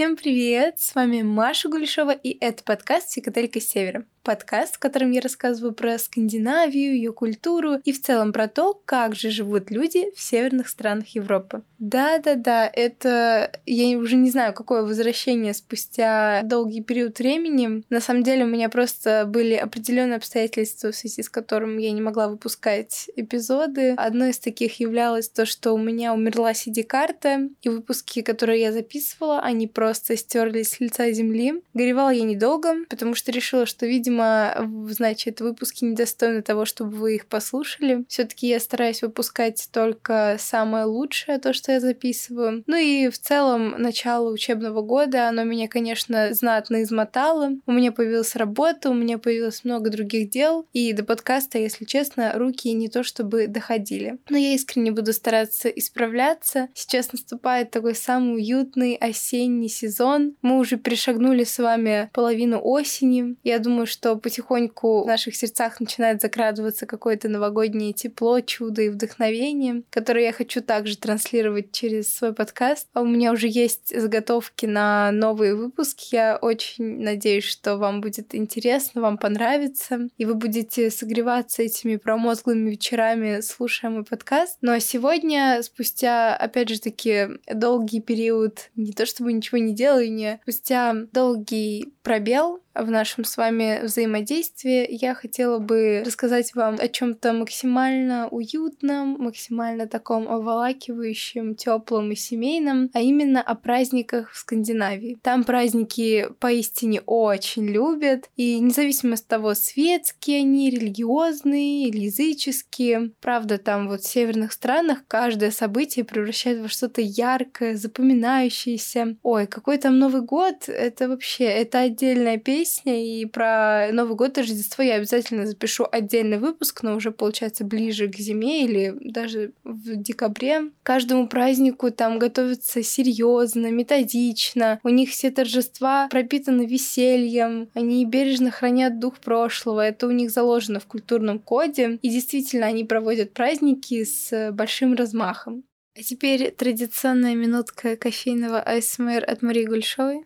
Всем привет! С вами Маша Гулешова, и это подкаст «Психоделика Севера» подкаст, в котором я рассказываю про Скандинавию, ее культуру и в целом про то, как же живут люди в северных странах Европы. Да-да-да, это я уже не знаю, какое возвращение спустя долгий период времени. На самом деле у меня просто были определенные обстоятельства, в связи с которым я не могла выпускать эпизоды. Одно из таких являлось то, что у меня умерла CD-карта, и выпуски, которые я записывала, они просто стерлись с лица земли. Горевала я недолго, потому что решила, что, видимо, значит, выпуски недостойны того, чтобы вы их послушали. все таки я стараюсь выпускать только самое лучшее, то, что я записываю. Ну и в целом начало учебного года, оно меня, конечно, знатно измотало. У меня появилась работа, у меня появилось много других дел, и до подкаста, если честно, руки не то чтобы доходили. Но я искренне буду стараться исправляться. Сейчас наступает такой самый уютный осенний сезон. Мы уже перешагнули с вами половину осени. Я думаю, что потихоньку в наших сердцах начинает закрадываться какое-то новогоднее тепло, чудо и вдохновение, которое я хочу также транслировать через свой подкаст. А у меня уже есть заготовки на новые выпуски. Я очень надеюсь, что вам будет интересно, вам понравится, и вы будете согреваться этими промозглыми вечерами, слушая мой подкаст. Ну а сегодня, спустя, опять же таки, долгий период, не то чтобы ничего не делания, спустя долгий пробел в нашем с вами взаимодействии, я хотела бы рассказать вам о чем-то максимально уютном, максимально таком оволакивающем, теплом и семейном, а именно о праздниках в Скандинавии. Там праздники поистине очень любят, и независимо от того, светские они, религиозные или языческие, правда, там вот в северных странах каждое событие превращает во что-то яркое, запоминающееся. Ой, какой там Новый год, это вообще, это отдельная песня, и про Новый год и Рождество я обязательно запишу отдельный выпуск, но уже, получается, ближе к зиме или даже в декабре. Каждому празднику там готовятся серьезно, методично. У них все торжества пропитаны весельем, они бережно хранят дух прошлого. Это у них заложено в культурном коде. И действительно, они проводят праздники с большим размахом. А теперь традиционная минутка кофейного АСМР от Марии Гульшовой.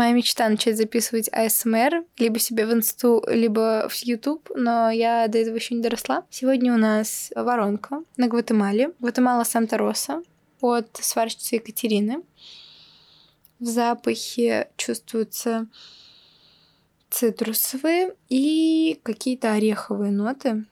Моя мечта начать записывать АСМР, либо себе в инсту, либо в YouTube, но я до этого еще не доросла. Сегодня у нас воронка на Гватемале. Гватемала Санта-Роса от сварщицы Екатерины. В запахе чувствуются цитрусовые и какие-то ореховые ноты.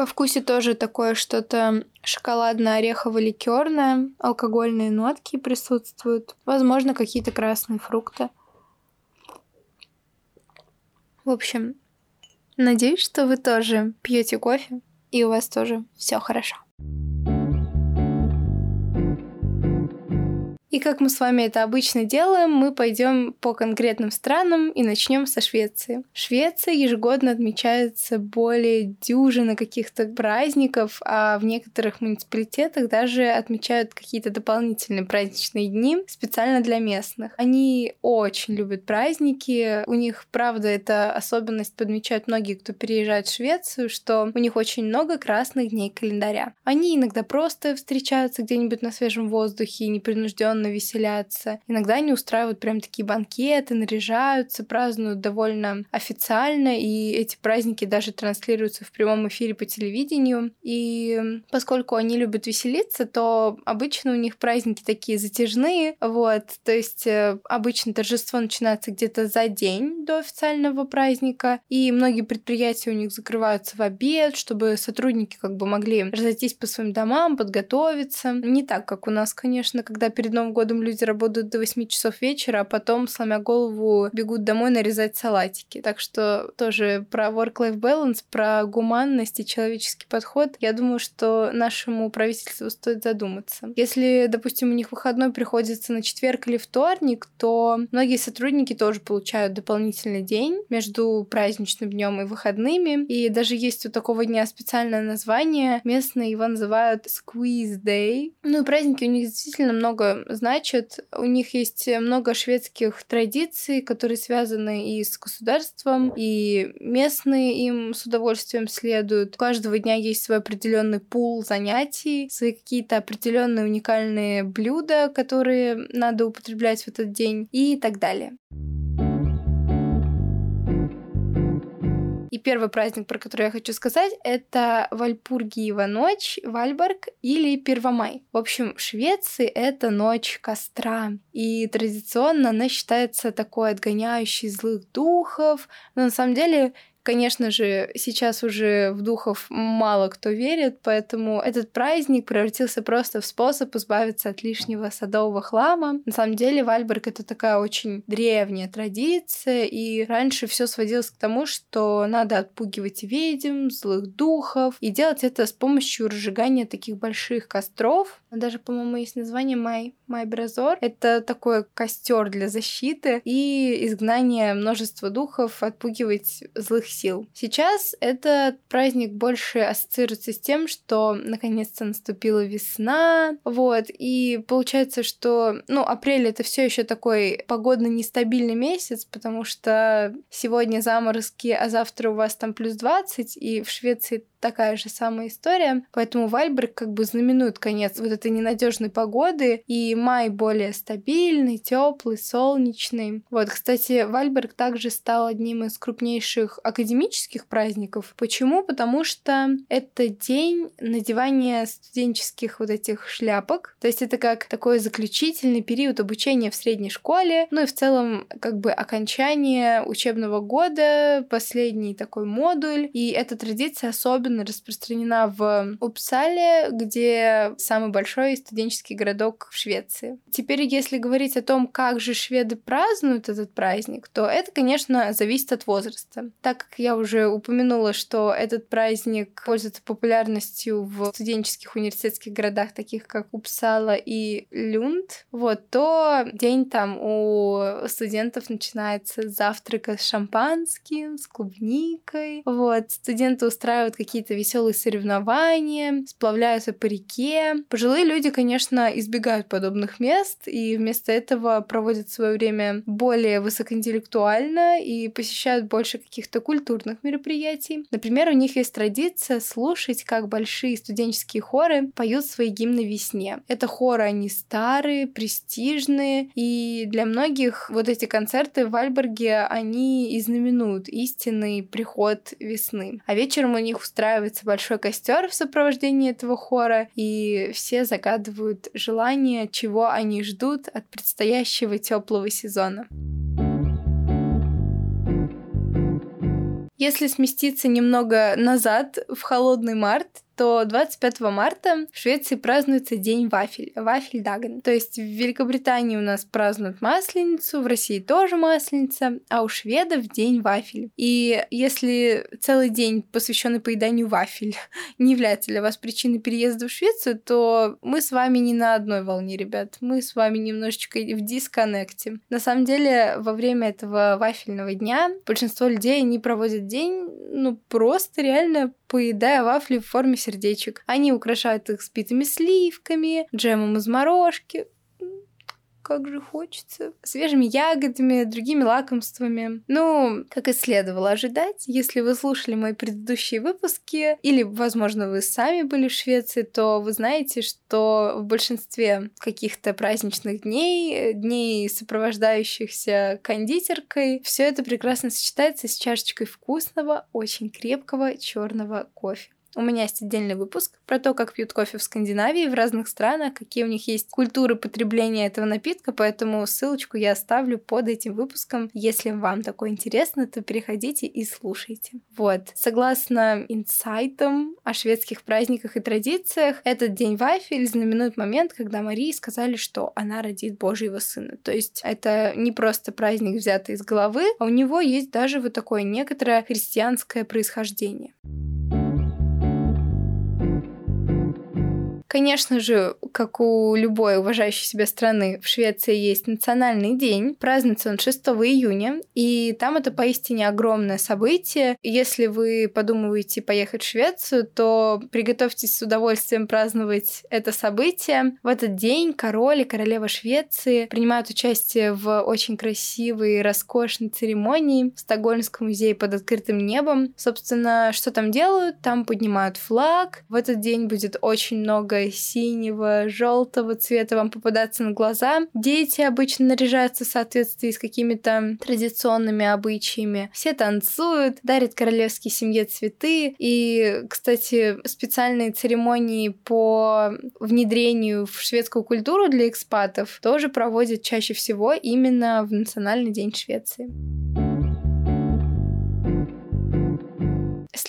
Во вкусе тоже такое что-то шоколадно-орехово-ликерное, алкогольные нотки присутствуют, возможно, какие-то красные фрукты. В общем, надеюсь, что вы тоже пьете кофе и у вас тоже все хорошо. И как мы с вами это обычно делаем, мы пойдем по конкретным странам и начнем со Швеции. Швеция ежегодно отмечается более дюжины каких-то праздников, а в некоторых муниципалитетах даже отмечают какие-то дополнительные праздничные дни специально для местных. Они очень любят праздники, у них, правда, это особенность подмечают многие, кто переезжает в Швецию, что у них очень много красных дней календаря. Они иногда просто встречаются где-нибудь на свежем воздухе, непринужденно непринужденно веселятся. Иногда они устраивают прям такие банкеты, наряжаются, празднуют довольно официально, и эти праздники даже транслируются в прямом эфире по телевидению. И поскольку они любят веселиться, то обычно у них праздники такие затяжные, вот, то есть э, обычно торжество начинается где-то за день до официального праздника, и многие предприятия у них закрываются в обед, чтобы сотрудники как бы могли разойтись по своим домам, подготовиться. Не так, как у нас, конечно, когда перед Новым Годом люди работают до 8 часов вечера, а потом, сломя голову, бегут домой нарезать салатики. Так что тоже про work-life balance, про гуманность и человеческий подход, я думаю, что нашему правительству стоит задуматься. Если, допустим, у них выходной приходится на четверг или вторник, то многие сотрудники тоже получают дополнительный день между праздничным днем и выходными. И даже есть у такого дня специальное название. Местные его называют Squeeze Day. Ну и праздники у них действительно много значит. У них есть много шведских традиций, которые связаны и с государством, и местные им с удовольствием следуют. У каждого дня есть свой определенный пул занятий, свои какие-то определенные уникальные блюда, которые надо употреблять в этот день и так далее. Первый праздник, про который я хочу сказать, это Вальпургиева ночь, Вальборг или Первомай. В общем, в Швеции это ночь костра. И традиционно она считается такой отгоняющей злых духов. Но на самом деле Конечно же, сейчас уже в духов мало кто верит, поэтому этот праздник превратился просто в способ избавиться от лишнего садового хлама. На самом деле, Вальберг это такая очень древняя традиция, и раньше все сводилось к тому, что надо отпугивать ведьм, злых духов, и делать это с помощью разжигания таких больших костров. Даже, по-моему, есть название Май, Майбразор. Это такой костер для защиты и изгнание множества духов, отпугивать злых сил. Сейчас этот праздник больше ассоциируется с тем, что наконец-то наступила весна, вот, и получается, что, ну, апрель это все еще такой погодно нестабильный месяц, потому что сегодня заморозки, а завтра у вас там плюс 20, и в Швеции такая же самая история. Поэтому Вальберг как бы знаменует конец вот этой ненадежной погоды, и май более стабильный, теплый, солнечный. Вот, кстати, Вальберг также стал одним из крупнейших академических праздников. Почему? Потому что это день надевания студенческих вот этих шляпок. То есть это как такой заключительный период обучения в средней школе, ну и в целом как бы окончание учебного года, последний такой модуль. И эта традиция особенно особенно распространена в Упсале, где самый большой студенческий городок в Швеции. Теперь, если говорить о том, как же шведы празднуют этот праздник, то это, конечно, зависит от возраста. Так как я уже упомянула, что этот праздник пользуется популярностью в студенческих университетских городах, таких как Упсала и Люнд, вот, то день там у студентов начинается завтрака с шампанским, с клубникой. Вот, студенты устраивают какие какие-то веселые соревнования, сплавляются по реке. Пожилые люди, конечно, избегают подобных мест и вместо этого проводят свое время более высокоинтеллектуально и посещают больше каких-то культурных мероприятий. Например, у них есть традиция слушать, как большие студенческие хоры поют свои гимны весне. Это хоры, они старые, престижные, и для многих вот эти концерты в Альберге, они и знаменуют истинный приход весны. А вечером у них устраивают устраивается большой костер в сопровождении этого хора, и все загадывают желание, чего они ждут от предстоящего теплого сезона. Если сместиться немного назад, в холодный март, что 25 марта в Швеции празднуется День вафель, вафель Даген. То есть в Великобритании у нас празднуют Масленицу, в России тоже Масленица, а у шведов День вафель. И если целый день посвященный поеданию вафель не является для вас причиной переезда в Швецию, то мы с вами не на одной волне, ребят. Мы с вами немножечко в дисконнекте. На самом деле, во время этого вафельного дня большинство людей не проводят день, ну, просто реально поедая вафли в форме сердечек. Они украшают их спитыми сливками, джемом из морожки, как же хочется. Свежими ягодами, другими лакомствами. Ну, как и следовало ожидать, если вы слушали мои предыдущие выпуски, или, возможно, вы сами были в Швеции, то вы знаете, что в большинстве каких-то праздничных дней, дней, сопровождающихся кондитеркой, все это прекрасно сочетается с чашечкой вкусного, очень крепкого черного кофе. У меня есть отдельный выпуск про то, как пьют кофе в Скандинавии, в разных странах, какие у них есть культуры потребления этого напитка, поэтому ссылочку я оставлю под этим выпуском. Если вам такое интересно, то переходите и слушайте. Вот. Согласно инсайтам о шведских праздниках и традициях, этот день вафель знаменует момент, когда Марии сказали, что она родит Божьего сына. То есть это не просто праздник, взятый из головы, а у него есть даже вот такое некоторое христианское происхождение. Конечно же, как у любой уважающей себя страны, в Швеции есть национальный день. Празднуется он 6 июня, и там это поистине огромное событие. Если вы подумываете поехать в Швецию, то приготовьтесь с удовольствием праздновать это событие. В этот день король и королева Швеции принимают участие в очень красивой, роскошной церемонии в Стокгольмском музее под открытым небом. Собственно, что там делают? Там поднимают флаг. В этот день будет очень много синего, желтого цвета вам попадаться на глаза. Дети обычно наряжаются в соответствии с какими-то традиционными обычаями. Все танцуют, дарят королевской семье цветы. И, кстати, специальные церемонии по внедрению в шведскую культуру для экспатов тоже проводят чаще всего именно в Национальный день Швеции.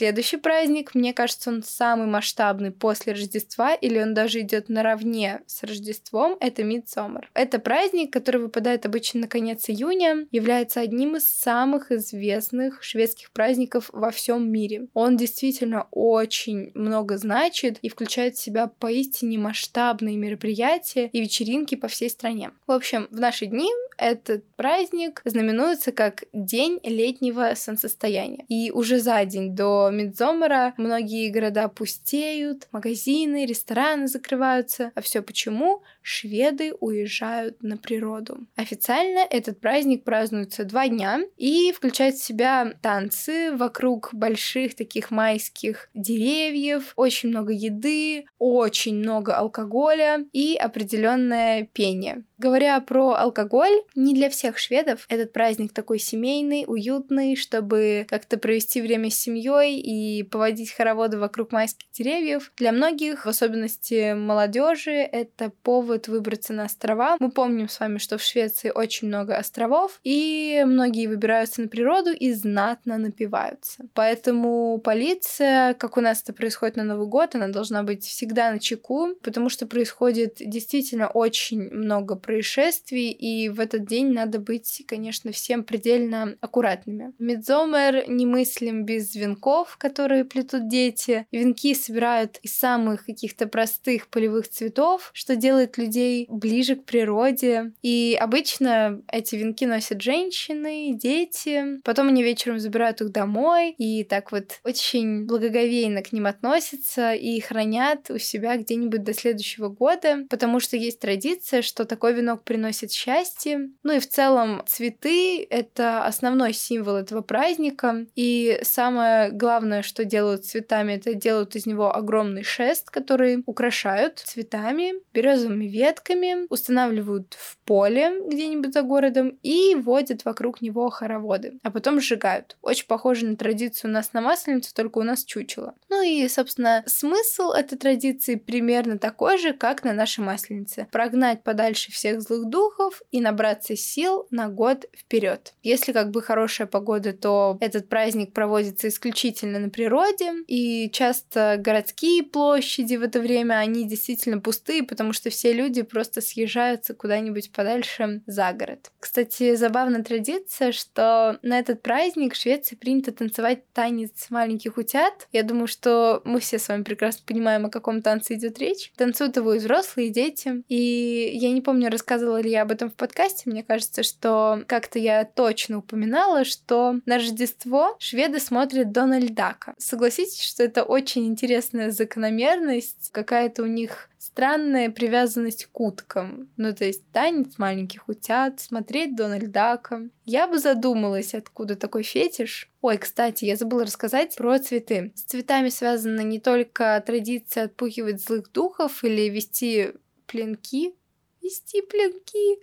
Следующий праздник, мне кажется, он самый масштабный после Рождества, или он даже идет наравне с Рождеством, это Мидсомер. Это праздник, который выпадает обычно на конец июня, является одним из самых известных шведских праздников во всем мире. Он действительно очень много значит и включает в себя поистине масштабные мероприятия и вечеринки по всей стране. В общем, в наши дни этот праздник знаменуется как День летнего солнцестояния. И уже за день до Мидзомера многие города пустеют, магазины, рестораны закрываются. А все почему? Шведы уезжают на природу. Официально этот праздник празднуется два дня и включает в себя танцы вокруг больших таких майских деревьев, очень много еды, очень много алкоголя и определенное пение. Говоря про алкоголь, не для всех шведов этот праздник такой семейный, уютный, чтобы как-то провести время с семьей и поводить хороводы вокруг майских деревьев. Для многих, в особенности молодежи, это повод выбраться на острова. Мы помним с вами, что в Швеции очень много островов, и многие выбираются на природу и знатно напиваются. Поэтому полиция, как у нас это происходит на Новый год, она должна быть всегда на чеку, потому что происходит действительно очень много происшествий, и в этот день надо быть, конечно, всем предельно аккуратными. Мидзомер не мыслим без венков, которые плетут дети. Венки собирают из самых каких-то простых полевых цветов, что делает людей ближе к природе. И обычно эти венки носят женщины, дети. Потом они вечером забирают их домой и так вот очень благоговейно к ним относятся и хранят у себя где-нибудь до следующего года, потому что есть традиция, что такой венок приносит счастье. Ну и в целом цветы — это основной символ этого праздника. И самое главное, что делают цветами, это делают из него огромный шест, который украшают цветами, березовыми ветками, устанавливают в поле где-нибудь за городом и водят вокруг него хороводы, а потом сжигают. Очень похоже на традицию у нас на Масленицу, только у нас чучело. Ну и, собственно, смысл этой традиции примерно такой же, как на нашей Масленице. Прогнать подальше всех злых духов и набраться сил на год вперед. Если как бы хорошая погода, то этот праздник проводится исключительно на природе, и часто городские площади в это время, они действительно пустые, потому что все люди просто съезжаются куда-нибудь подальше за город. Кстати, забавная традиция, что на этот праздник в Швеции принято танцевать танец маленьких утят. Я думаю, что мы все с вами прекрасно понимаем, о каком танце идет речь. Танцуют его и взрослые, и дети. И я не помню, рассказывала ли я об этом в подкасте. Мне кажется, что как-то я точно упоминала, что на Рождество шведы смотрят Дональд Дака. Согласитесь, что это очень интересная закономерность, какая-то у них странная привязанность к уткам. Ну, то есть танец маленьких утят, смотреть Дональд Дака. Я бы задумалась, откуда такой фетиш. Ой, кстати, я забыла рассказать про цветы. С цветами связана не только традиция отпугивать злых духов или вести пленки. Вести пленки.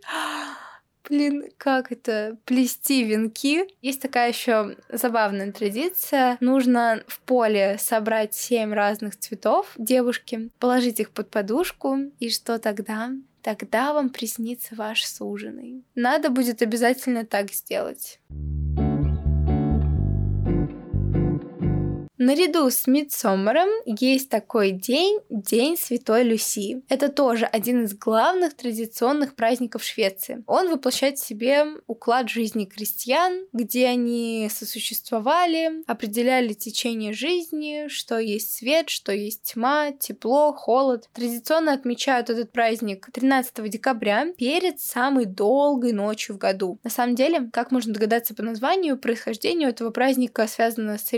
Блин, как это? Плести венки. Есть такая еще забавная традиция. Нужно в поле собрать семь разных цветов девушки, положить их под подушку, и что тогда? Тогда вам приснится ваш суженый. Надо будет обязательно так сделать. Наряду с Мидсомером есть такой день, День Святой Люсии. Это тоже один из главных традиционных праздников Швеции. Он воплощает в себе уклад жизни крестьян, где они сосуществовали, определяли течение жизни, что есть свет, что есть тьма, тепло, холод. Традиционно отмечают этот праздник 13 декабря перед самой долгой ночью в году. На самом деле, как можно догадаться по названию, происхождение этого праздника связано с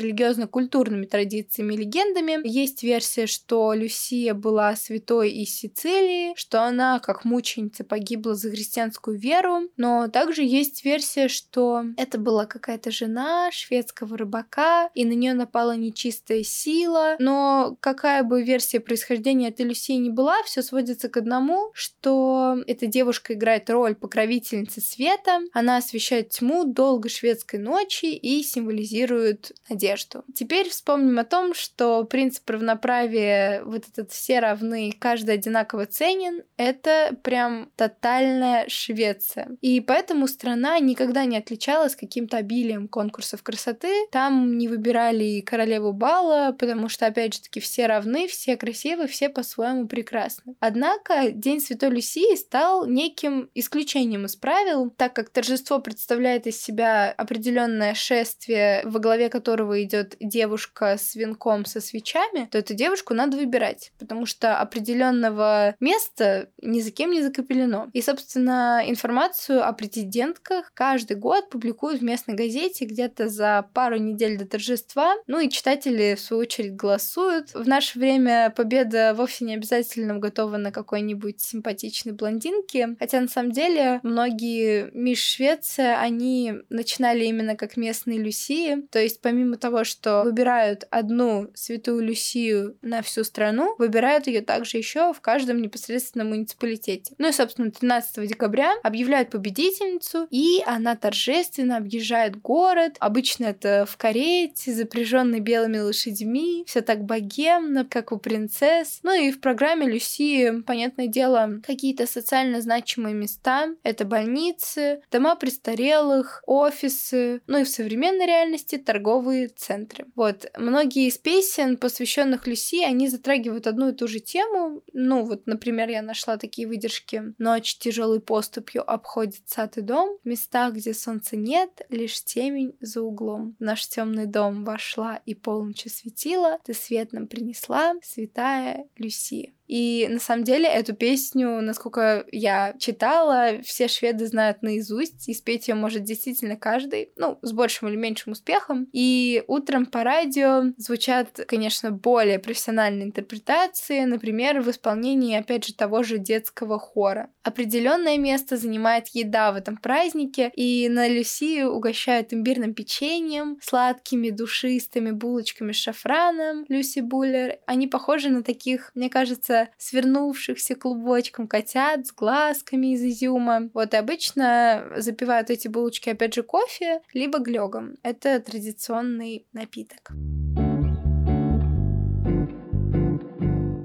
религиозно-культурными традициями и легендами. Есть версия, что Люсия была святой из Сицилии, что она, как мученица, погибла за христианскую веру, но также есть версия, что это была какая-то жена шведского рыбака, и на нее напала нечистая сила. Но какая бы версия происхождения этой Люсии не была, все сводится к одному, что эта девушка играет роль покровительницы света, она освещает тьму долгой шведской ночи и символизирует надежду. Теперь вспомним о том, что принцип равноправия, вот этот все равны, каждый одинаково ценен, это прям тотальная Швеция. И поэтому страна никогда не отличалась каким-то обилием конкурсов красоты. Там не выбирали королеву бала, потому что, опять же таки, все равны, все красивы, все по-своему прекрасны. Однако День Святой Люсии стал неким исключением из правил, так как торжество представляет из себя определенное шествие, во главе которого идет девушка с венком со свечами, то эту девушку надо выбирать, потому что определенного места ни за кем не закопелено. И, собственно, информацию о претендентках каждый год публикуют в местной газете где-то за пару недель до торжества. Ну и читатели, в свою очередь, голосуют. В наше время победа вовсе не обязательно готова на какой-нибудь симпатичной блондинке, хотя на самом деле многие мисс Швеция, они начинали именно как местные Люсии, то есть помимо того, что выбирают одну святую Люсию на всю страну, выбирают ее также еще в каждом непосредственном муниципалитете. Ну и, собственно, 13 декабря объявляют победительницу, и она торжественно объезжает город. Обычно это в карете, запряженной белыми лошадьми, все так богемно, как у принцесс. Ну и в программе Люси, понятное дело, какие-то социально значимые места. Это больницы, дома престарелых, офисы, ну и в современной реальности торговые центры. Вот, многие из песен, посвященных Люси, они затрагивают одну и ту же тему. Ну, вот, например, я нашла такие выдержки. Ночь тяжелой поступью обходит сад и дом, в местах, где солнца нет, лишь темень за углом. В наш темный дом вошла и полночь светила, ты свет нам принесла, святая Люси. И на самом деле эту песню, насколько я читала, все шведы знают наизусть, и спеть ее может действительно каждый, ну, с большим или меньшим успехом. И утром по радио звучат, конечно, более профессиональные интерпретации, например, в исполнении, опять же, того же детского хора. Определенное место занимает еда в этом празднике, и на Люси угощают имбирным печеньем, сладкими душистыми булочками с шафраном Люси Буллер. Они похожи на таких, мне кажется, свернувшихся клубочком котят с глазками из изюма. Вот и обычно запивают эти булочки, опять же, кофе, либо глёгом. Это традиционный напиток.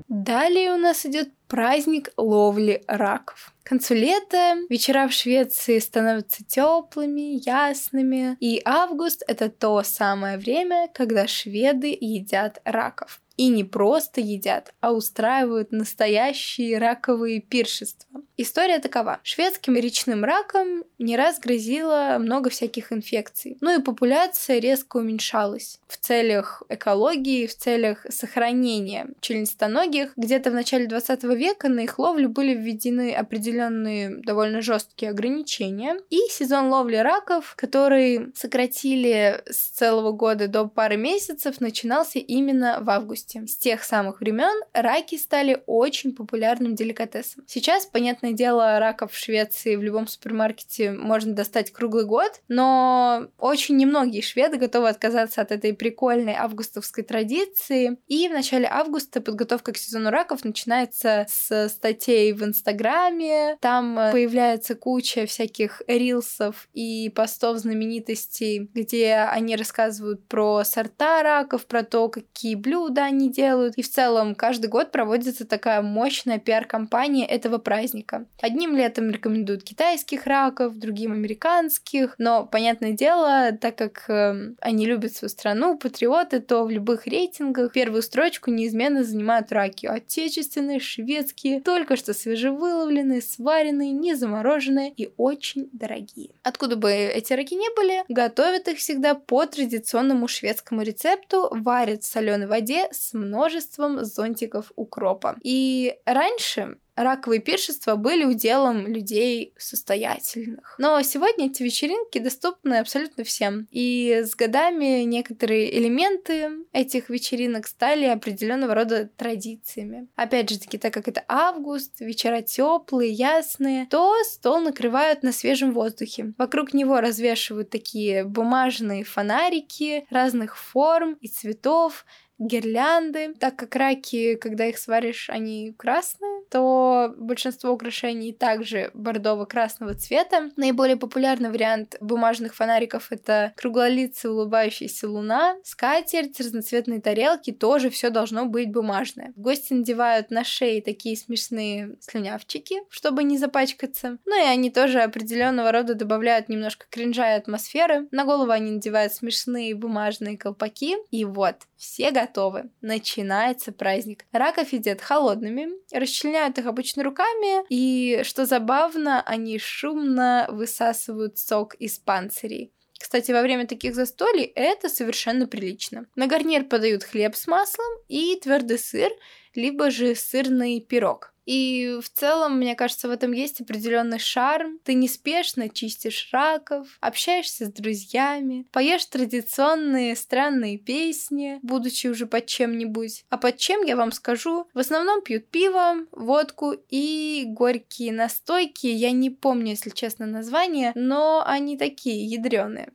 Далее у нас идет праздник ловли раков. К концу лета вечера в Швеции становятся теплыми, ясными, и август — это то самое время, когда шведы едят раков. И не просто едят, а устраивают настоящие раковые пиршества. История такова. Шведским речным раком не раз грозило много всяких инфекций. Ну и популяция резко уменьшалась. В целях экологии, в целях сохранения членистоногих, где-то в начале 20 века на их ловлю были введены определенные довольно жесткие ограничения. И сезон ловли раков, который сократили с целого года до пары месяцев, начинался именно в августе. С тех самых времен раки стали очень популярным деликатесом. Сейчас, понятное дело, раков в Швеции в любом супермаркете можно достать круглый год, но очень немногие шведы готовы отказаться от этой прикольной августовской традиции. И в начале августа подготовка к сезону раков начинается с статей в Инстаграме. Там появляется куча всяких рилсов и постов знаменитостей, где они рассказывают про сорта раков, про то, какие блюда они делают. И в целом каждый год проводится такая мощная пиар-компания этого праздника. Рака. Одним летом рекомендуют китайских раков, другим американских, но, понятное дело, так как э, они любят свою страну, патриоты, то в любых рейтингах первую строчку неизменно занимают раки. Отечественные, шведские, только что свежевыловленные, сваренные, не замороженные и очень дорогие. Откуда бы эти раки не были, готовят их всегда по традиционному шведскому рецепту, варят в соленой воде с множеством зонтиков укропа. И раньше раковые пиршества были уделом людей состоятельных. Но сегодня эти вечеринки доступны абсолютно всем. И с годами некоторые элементы этих вечеринок стали определенного рода традициями. Опять же таки, так как это август, вечера теплые, ясные, то стол накрывают на свежем воздухе. Вокруг него развешивают такие бумажные фонарики разных форм и цветов, гирлянды. Так как раки, когда их сваришь, они красные, то большинство украшений также бордово-красного цвета. Наиболее популярный вариант бумажных фонариков — это круглолицая улыбающаяся луна, скатерть, разноцветные тарелки, тоже все должно быть бумажное. Гости надевают на шеи такие смешные слюнявчики, чтобы не запачкаться. Ну и они тоже определенного рода добавляют немножко кринжа и атмосферы. На голову они надевают смешные бумажные колпаки. И вот, все готовы. Начинается праздник. Раков едят холодными, расчленяют их обычно руками, и, что забавно, они шумно высасывают сок из панцирей. Кстати, во время таких застолий это совершенно прилично. На гарнир подают хлеб с маслом и твердый сыр, либо же сырный пирог. И в целом, мне кажется, в этом есть определенный шарм. Ты неспешно чистишь раков, общаешься с друзьями, поешь традиционные странные песни, будучи уже под чем-нибудь. А под чем, я вам скажу, в основном пьют пиво, водку и горькие настойки. Я не помню, если честно, название, но они такие ядреные.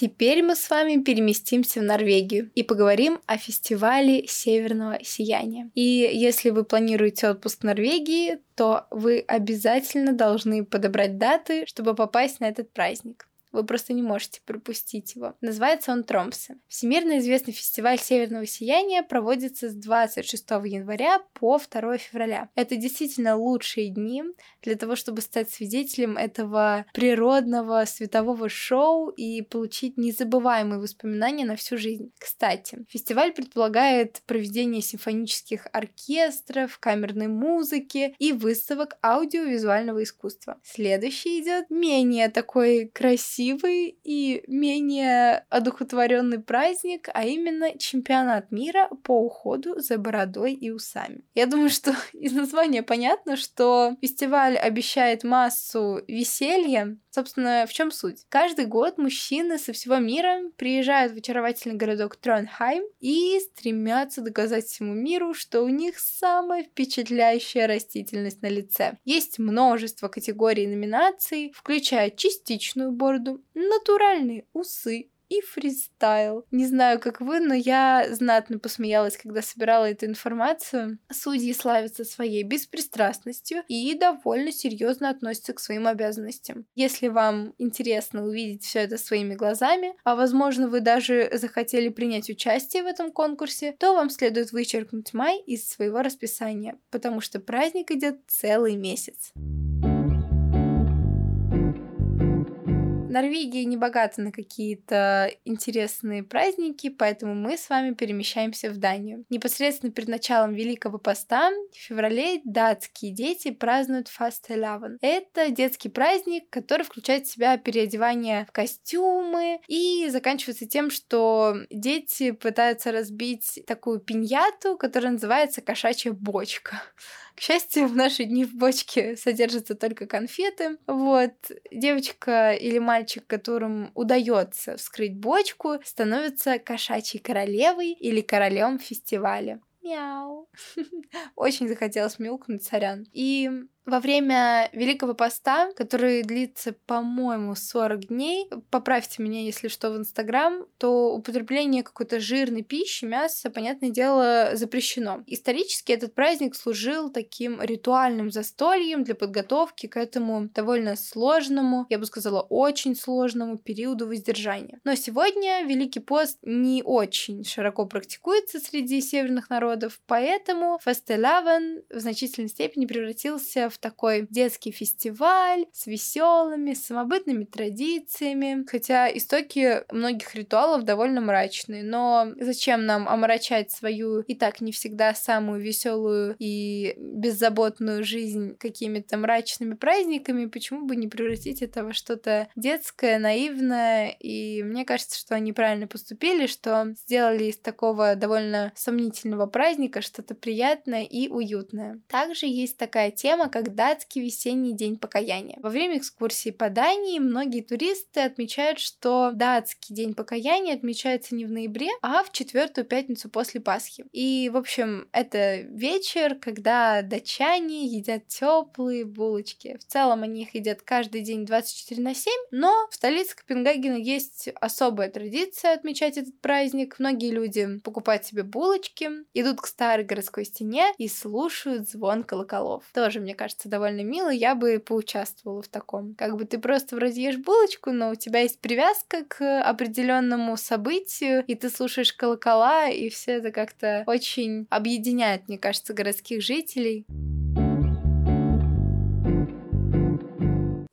Теперь мы с вами переместимся в Норвегию и поговорим о фестивале Северного Сияния. И если вы планируете отпуск в Норвегии, то вы обязательно должны подобрать даты, чтобы попасть на этот праздник. Вы просто не можете пропустить его. Называется он Тромсе. Всемирно известный фестиваль Северного Сияния проводится с 26 января по 2 февраля. Это действительно лучшие дни для того, чтобы стать свидетелем этого природного светового шоу и получить незабываемые воспоминания на всю жизнь. Кстати, фестиваль предполагает проведение симфонических оркестров, камерной музыки и выставок аудиовизуального искусства. Следующий идет менее такой красивый красивый и менее одухотворенный праздник, а именно чемпионат мира по уходу за бородой и усами. Я думаю, что из названия понятно, что фестиваль обещает массу веселья. Собственно, в чем суть? Каждый год мужчины со всего мира приезжают в очаровательный городок Тронхайм и стремятся доказать всему миру, что у них самая впечатляющая растительность на лице. Есть множество категорий номинаций, включая частичную бороду, поводу натуральные усы и фристайл. Не знаю, как вы, но я знатно посмеялась, когда собирала эту информацию. Судьи славятся своей беспристрастностью и довольно серьезно относятся к своим обязанностям. Если вам интересно увидеть все это своими глазами, а возможно вы даже захотели принять участие в этом конкурсе, то вам следует вычеркнуть май из своего расписания, потому что праздник идет целый месяц. Норвегия не богата на какие-то интересные праздники, поэтому мы с вами перемещаемся в Данию. Непосредственно перед началом Великого Поста в феврале датские дети празднуют Фастелавен. Это детский праздник, который включает в себя переодевание в костюмы и заканчивается тем, что дети пытаются разбить такую пиньяту, которая называется кошачья бочка. К счастью, в наши дни в бочке содержатся только конфеты. Вот. Девочка или мальчик, которым удается вскрыть бочку, становится кошачьей королевой или королем фестиваля. Мяу. Очень захотелось мяукнуть, сорян. И Во время Великого Поста, который длится, по-моему, 40 дней, поправьте меня, если что, в Инстаграм, то употребление какой-то жирной пищи, мяса, понятное дело, запрещено. Исторически этот праздник служил таким ритуальным застольем для подготовки к этому довольно сложному, я бы сказала, очень сложному периоду воздержания. Но сегодня Великий пост не очень широко практикуется среди северных народов, поэтому Фастелаван в значительной степени превратился в такой детский фестиваль с веселыми, самобытными традициями, хотя истоки многих ритуалов довольно мрачные, но зачем нам омрачать свою и так не всегда самую веселую и беззаботную жизнь какими-то мрачными праздниками, почему бы не превратить это во что-то детское, наивное, и мне кажется, что они правильно поступили, что сделали из такого довольно сомнительного праздника что-то приятное и уютное. Также есть такая тема, как датский весенний день покаяния. Во время экскурсии по Дании многие туристы отмечают, что датский день покаяния отмечается не в ноябре, а в четвертую пятницу после Пасхи. И, в общем, это вечер, когда датчане едят теплые булочки. В целом они их едят каждый день 24 на 7, но в столице Копенгагена есть особая традиция отмечать этот праздник. Многие люди покупают себе булочки, идут к старой городской стене и слушают звон колоколов. Тоже, мне кажется, довольно мило. Я бы поучаствовала в таком. Как бы ты просто вроде ешь булочку, но у тебя есть привязка к определенному событию, и ты слушаешь колокола, и все это как-то очень объединяет, мне кажется, городских жителей.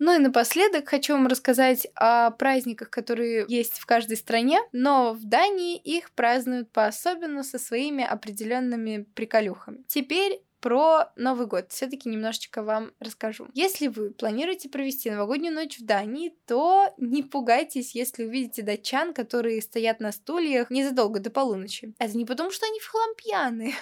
Ну и напоследок хочу вам рассказать о праздниках, которые есть в каждой стране, но в Дании их празднуют по-особенно со своими определенными приколюхами. Теперь про Новый год все-таки немножечко вам расскажу. Если вы планируете провести новогоднюю ночь в Дании, то не пугайтесь, если увидите датчан, которые стоят на стульях незадолго до полуночи. Это не потому, что они в хлам пьяные,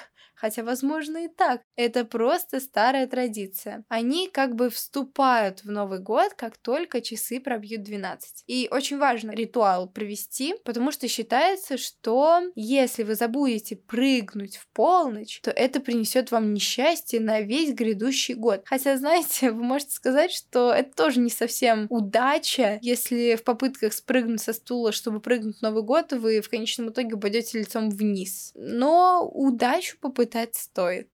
хотя, возможно, и так. Это просто старая традиция. Они как бы вступают в Новый год, как только часы пробьют 12. И очень важно ритуал провести, потому что считается, что если вы забудете прыгнуть в полночь, то это принесет вам несчастье на весь грядущий год. Хотя, знаете, вы можете сказать, что это тоже не совсем удача, если в попытках спрыгнуть со стула, чтобы прыгнуть в Новый год, вы в конечном итоге упадете лицом вниз. Но удачу попытать испытать стоит.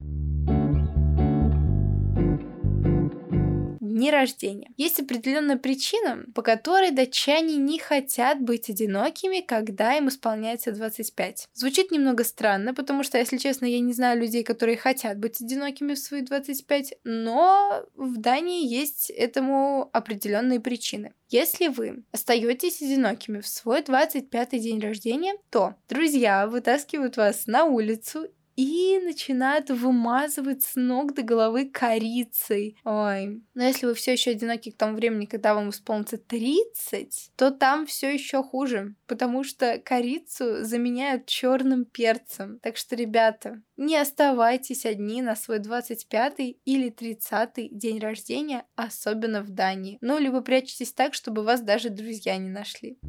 Дни рождения. Есть определенная причина, по которой датчане не хотят быть одинокими, когда им исполняется 25. Звучит немного странно, потому что, если честно, я не знаю людей, которые хотят быть одинокими в свои 25, но в Дании есть этому определенные причины. Если вы остаетесь одинокими в свой 25 день рождения, то друзья вытаскивают вас на улицу и начинают вымазывать с ног до головы корицей. Ой. Но если вы все еще одиноки к тому времени, когда вам исполнится 30, то там все еще хуже, потому что корицу заменяют черным перцем. Так что, ребята, не оставайтесь одни на свой 25 или 30 день рождения, особенно в Дании. Ну, либо прячьтесь так, чтобы вас даже друзья не нашли.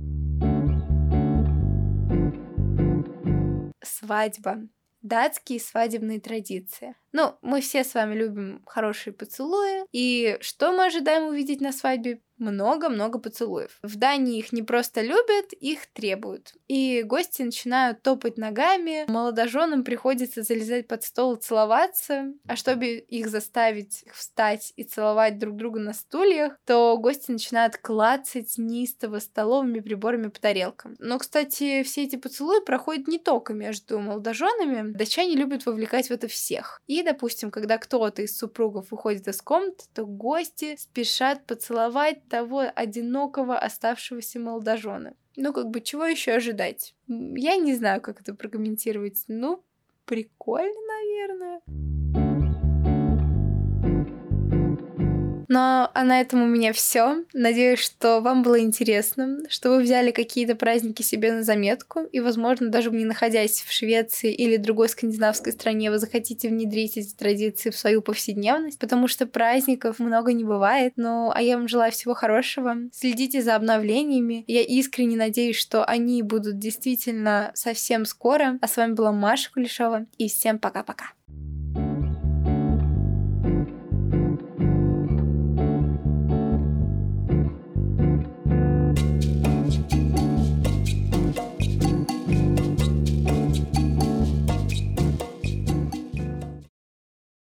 Свадьба датские свадебные традиции. Ну, мы все с вами любим хорошие поцелуи. И что мы ожидаем увидеть на свадьбе? много-много поцелуев. В Дании их не просто любят, их требуют. И гости начинают топать ногами, молодоженам приходится залезать под стол и целоваться, а чтобы их заставить встать и целовать друг друга на стульях, то гости начинают клацать неистово столовыми приборами по тарелкам. Но, кстати, все эти поцелуи проходят не только между молодоженами, датчане любят вовлекать в это всех. И, допустим, когда кто-то из супругов выходит из комнаты, то гости спешат поцеловать того одинокого оставшегося молодожена. Ну, как бы, чего еще ожидать? Я не знаю, как это прокомментировать. Ну, прикольно, наверное. Но а на этом у меня все. Надеюсь, что вам было интересно, что вы взяли какие-то праздники себе на заметку, и, возможно, даже не находясь в Швеции или другой скандинавской стране, вы захотите внедрить эти традиции в свою повседневность, потому что праздников много не бывает. Ну, а я вам желаю всего хорошего. Следите за обновлениями. Я искренне надеюсь, что они будут действительно совсем скоро. А с вами была Маша Кулешова, и всем пока-пока.